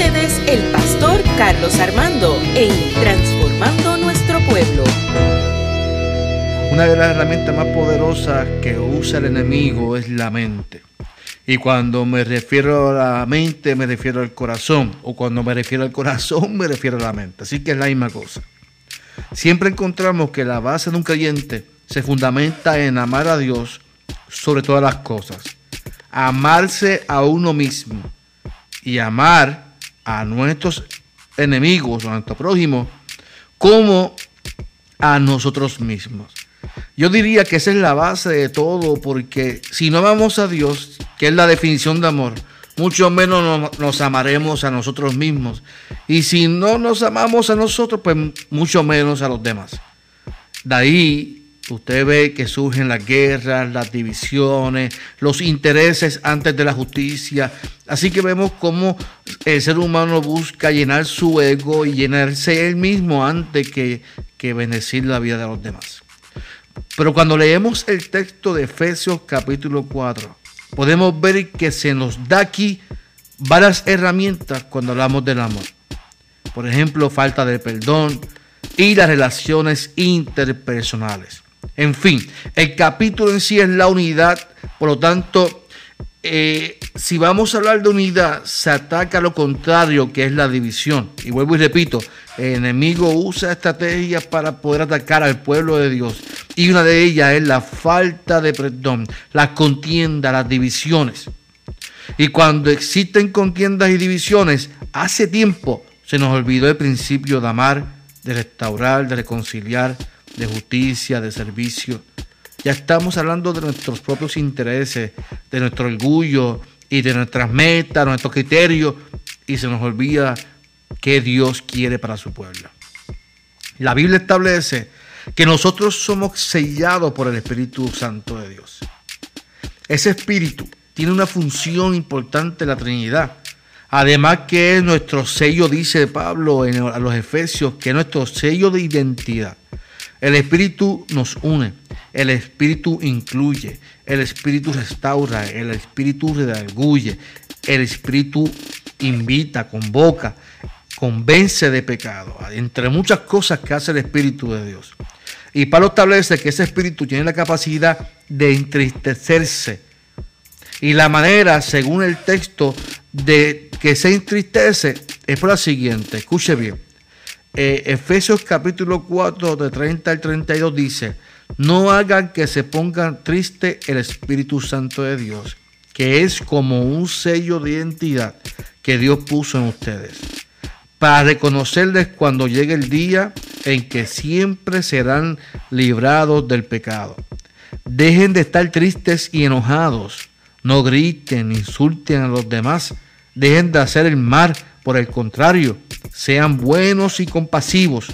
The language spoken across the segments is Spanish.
el pastor Carlos Armando en Transformando Nuestro Pueblo. Una de las herramientas más poderosas que usa el enemigo es la mente. Y cuando me refiero a la mente, me refiero al corazón. O cuando me refiero al corazón, me refiero a la mente. Así que es la misma cosa. Siempre encontramos que la base de un creyente se fundamenta en amar a Dios sobre todas las cosas. Amarse a uno mismo y amar a nuestros enemigos, a nuestro prójimo, como a nosotros mismos. Yo diría que esa es la base de todo, porque si no amamos a Dios, que es la definición de amor, mucho menos nos, amaremos a nosotros mismos. Y si no nos amamos a nosotros, pues mucho menos a los demás. De ahí usted ve que surgen las guerras, las divisiones, los intereses antes de la justicia. Así que vemos cómo el ser humano busca llenar su ego y llenarse él mismo antes que, bendecir la vida de los demás. Pero cuando leemos el texto de Efesios capítulo 4, podemos ver que se nos da aquí varias herramientas cuando hablamos del amor. Por ejemplo, falta de perdón y las relaciones interpersonales. En fin, el capítulo en sí es la unidad, por lo tanto, eh, si vamos a hablar de unidad, se ataca lo contrario, que es la división. Y vuelvo y repito, el enemigo usa estrategias para poder atacar al pueblo de Dios. Y una de ellas es la falta de perdón, las contiendas, las divisiones. Y cuando existen contiendas y divisiones, hace tiempo se nos olvidó el principio de amar, de restaurar, de reconciliar, de justicia, de servicio. Ya estamos hablando de nuestros propios intereses, de nuestro orgullo y de nuestras metas, nuestros criterios, y se nos olvida qué Dios quiere para su pueblo. La Biblia establece que nosotros somos sellados por el Espíritu Santo de Dios. Ese Espíritu tiene una función importante en la Trinidad. Además que es nuestro sello, dice Pablo en, a los Efesios, que es nuestro sello de identidad. El Espíritu nos une, el Espíritu incluye, el Espíritu restaura, el Espíritu redarguye, el Espíritu invita, convoca, convence de pecado, entre muchas cosas que hace el Espíritu de Dios. Y Pablo establece que ese Espíritu tiene la capacidad de entristecerse. Y la manera, según el texto, de que se entristece es por la siguiente, escuche bien. Eh, Efesios capítulo 4 de 30 al 32 dice, no hagan que se pongan triste el Espíritu Santo de Dios, que es como un sello de identidad que Dios puso en ustedes, para reconocerles cuando llegue el día en que siempre serán librados del pecado. Dejen de estar tristes y enojados, no griten, insulten a los demás, dejen de hacer el mal, por el contrario, sean buenos y compasivos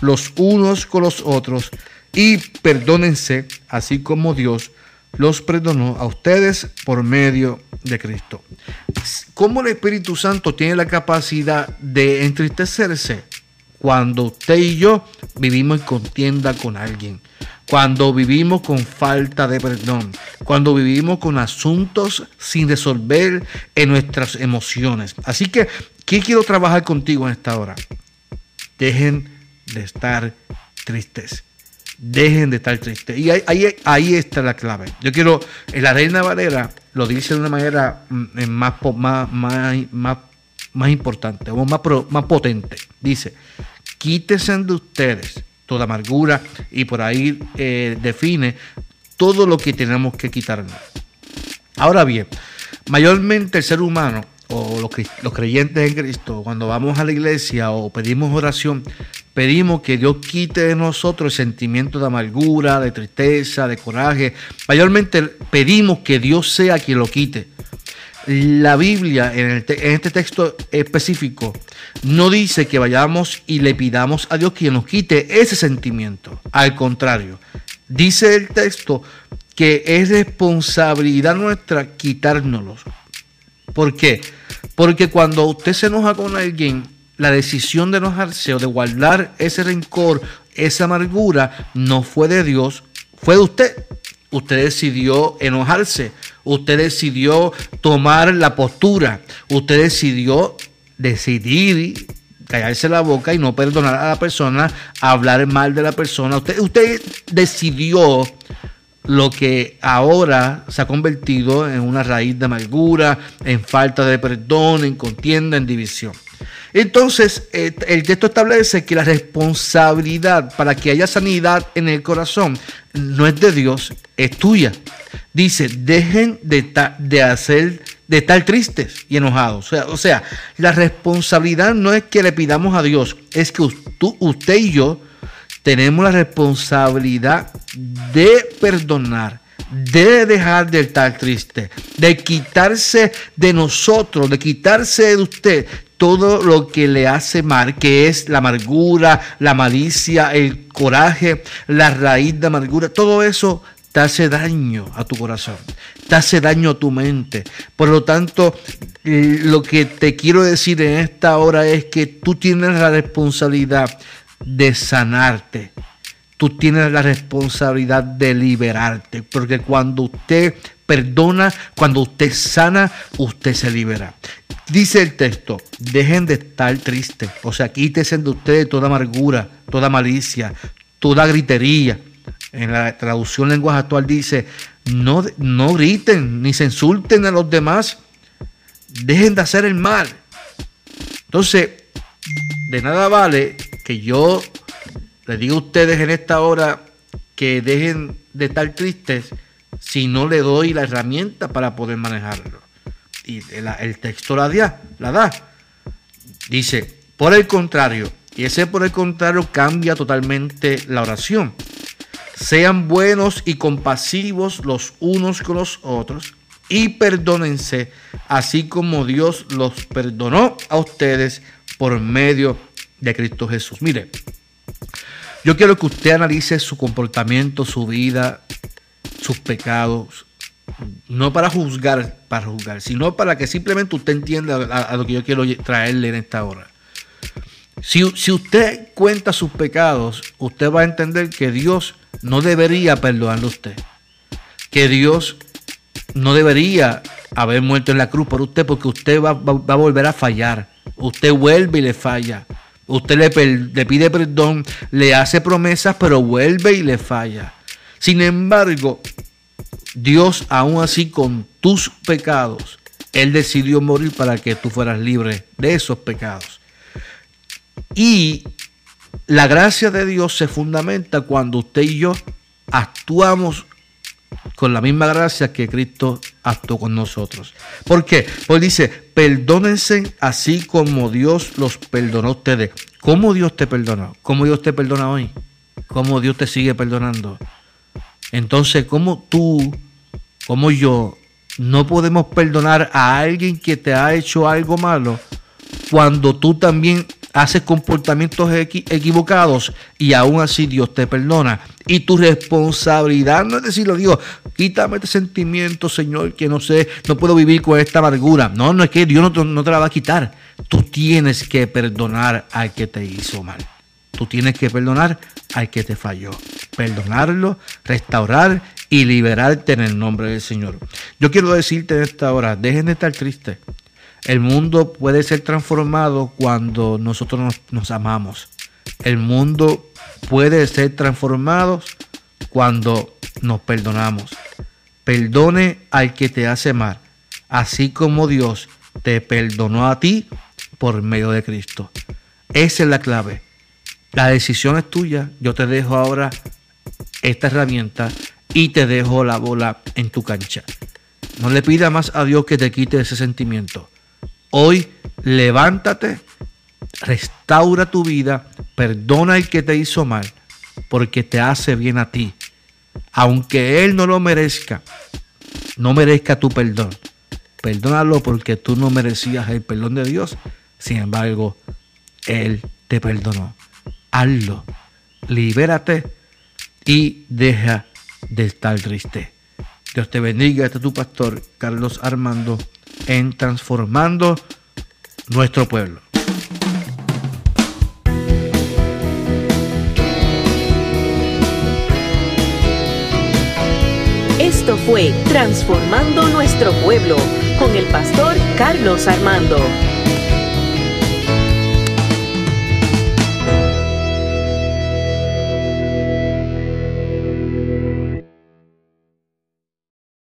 los unos con los otros y perdónense, así como Dios los perdonó a ustedes por medio de Cristo. ¿Cómo el Espíritu Santo tiene la capacidad de entristecerse? Cuando usted y yo vivimos en contienda con alguien, cuando vivimos con falta de perdón, cuando vivimos con asuntos sin resolver en nuestras emociones. Así que ¿Qué quiero trabajar contigo en esta hora? Dejen de estar tristes. Dejen de estar tristes. Y ahí, está la clave. Yo quiero, la Reina Valera lo dice de una manera mm, más, más, más, más, importante, o más, más potente. Dice, quítese de ustedes toda amargura y por ahí eh, define todo lo que tenemos que quitarnos. Ahora bien, mayormente el ser humano o los, creyentes en Cristo, cuando vamos a la iglesia o pedimos oración, pedimos que Dios quite de nosotros el sentimiento de amargura, de tristeza, de coraje. Mayormente pedimos que Dios sea quien lo quite. La Biblia, en, este texto específico, no dice que vayamos y le pidamos a Dios quien nos quite ese sentimiento. Al contrario, dice el texto que es responsabilidad nuestra quitárnoslo. ¿Por qué? Porque cuando usted se enoja con alguien, la decisión de enojarse o de guardar ese rencor, esa amargura, no fue de Dios, fue de usted. Usted decidió enojarse, usted decidió tomar la postura, usted decidió decidir callarse la boca y no perdonar a la persona, hablar mal de la persona. Usted, usted decidió lo que ahora se ha convertido en una raíz de amargura, en falta de perdón, en contienda, en división. Entonces, eh, el texto establece que la responsabilidad para que haya sanidad en el corazón no es de Dios, es tuya. Dice, dejen de, hacer, de estar tristes y enojados. O sea, la responsabilidad no es que le pidamos a Dios, es que usted y yo tenemos la responsabilidad de perdonar, de dejar de estar triste, de quitarse de nosotros, de quitarse de usted todo lo que le hace mal, que es la amargura, la malicia, el coraje, la raíz de amargura, todo eso te hace daño a tu corazón, te hace daño a tu mente. Por lo tanto, lo que te quiero decir en esta hora es que tú tienes la responsabilidad de sanarte. Tú tienes la responsabilidad de liberarte, porque cuando usted perdona, cuando usted sana, usted se libera. Dice el texto, dejen de estar tristes, o sea, quítense de ustedes toda amargura, toda malicia, toda gritería. En la traducción lenguaje actual dice, no, no griten ni se insulten a los demás, dejen de hacer el mal. Entonces, de nada vale que yo les diga a ustedes en esta hora que dejen de estar tristes si no le doy la herramienta para poder manejarlo y el, texto la da, la da. Dice, por el contrario, y ese por el contrario cambia totalmente la oración. Sean buenos y compasivos los unos con los otros y perdónense, así como Dios los perdonó a ustedes por medio de Cristo Jesús. Mire, yo quiero que usted analice su comportamiento, su vida, sus pecados, no para juzgar, para juzgar, sino para que simplemente usted entienda a, lo que yo quiero traerle en esta hora. Si, si, usted cuenta sus pecados, usted va a entender que Dios no debería perdonarle a usted. Que Dios no debería haber muerto en la cruz por usted porque usted va, a volver a fallar. Usted vuelve y le falla. Usted le pide perdón, le hace promesas, pero vuelve y le falla. Sin embargo, Dios, aún así con tus pecados, Él decidió morir para que tú fueras libre de esos pecados. Y la gracia de Dios se fundamenta cuando usted y yo actuamos con la misma gracia que Cristo actuó con nosotros. ¿Por qué? Pues dice, perdónense así como Dios los perdonó a ustedes. ¿Cómo Dios te perdonó? ¿Cómo Dios te perdona hoy? ¿Cómo Dios te sigue perdonando? Entonces, ¿cómo tú, como yo, no podemos perdonar a alguien que te ha hecho algo malo cuando tú también haces comportamientos equivocados y aún así Dios te perdona. Y tu responsabilidad no es decirlo, Dios, quítame este sentimiento, Señor, que no sé, no puedo vivir con esta amargura. No, no es que Dios no, no te la va a quitar. Tú tienes que perdonar al que te hizo mal. Tú tienes que perdonar al que te falló. Perdonarlo, restaurar y liberarte en el nombre del Señor. Yo quiero decirte en esta hora, dejen de estar tristes. El mundo puede ser transformado cuando nosotros nos, amamos. El mundo puede ser transformado cuando nos perdonamos. Perdone al que te hace mal, así como Dios te perdonó a ti por medio de Cristo. Esa es la clave. La decisión es tuya. Yo te dejo ahora esta herramienta y te dejo la bola en tu cancha. No le pida más a Dios que te quite ese sentimiento. Hoy levántate, restaura tu vida, perdona al que te hizo mal, porque te hace bien a ti. Aunque Él no lo merezca, no merezca tu perdón. Perdónalo porque tú no merecías el perdón de Dios. Sin embargo, Él te perdonó hazlo. Libérate y deja de estar triste. Dios te bendiga. Este es tu pastor Carlos Armando en Transformando nuestro pueblo. Esto fue Transformando nuestro pueblo con el pastor Carlos Armando.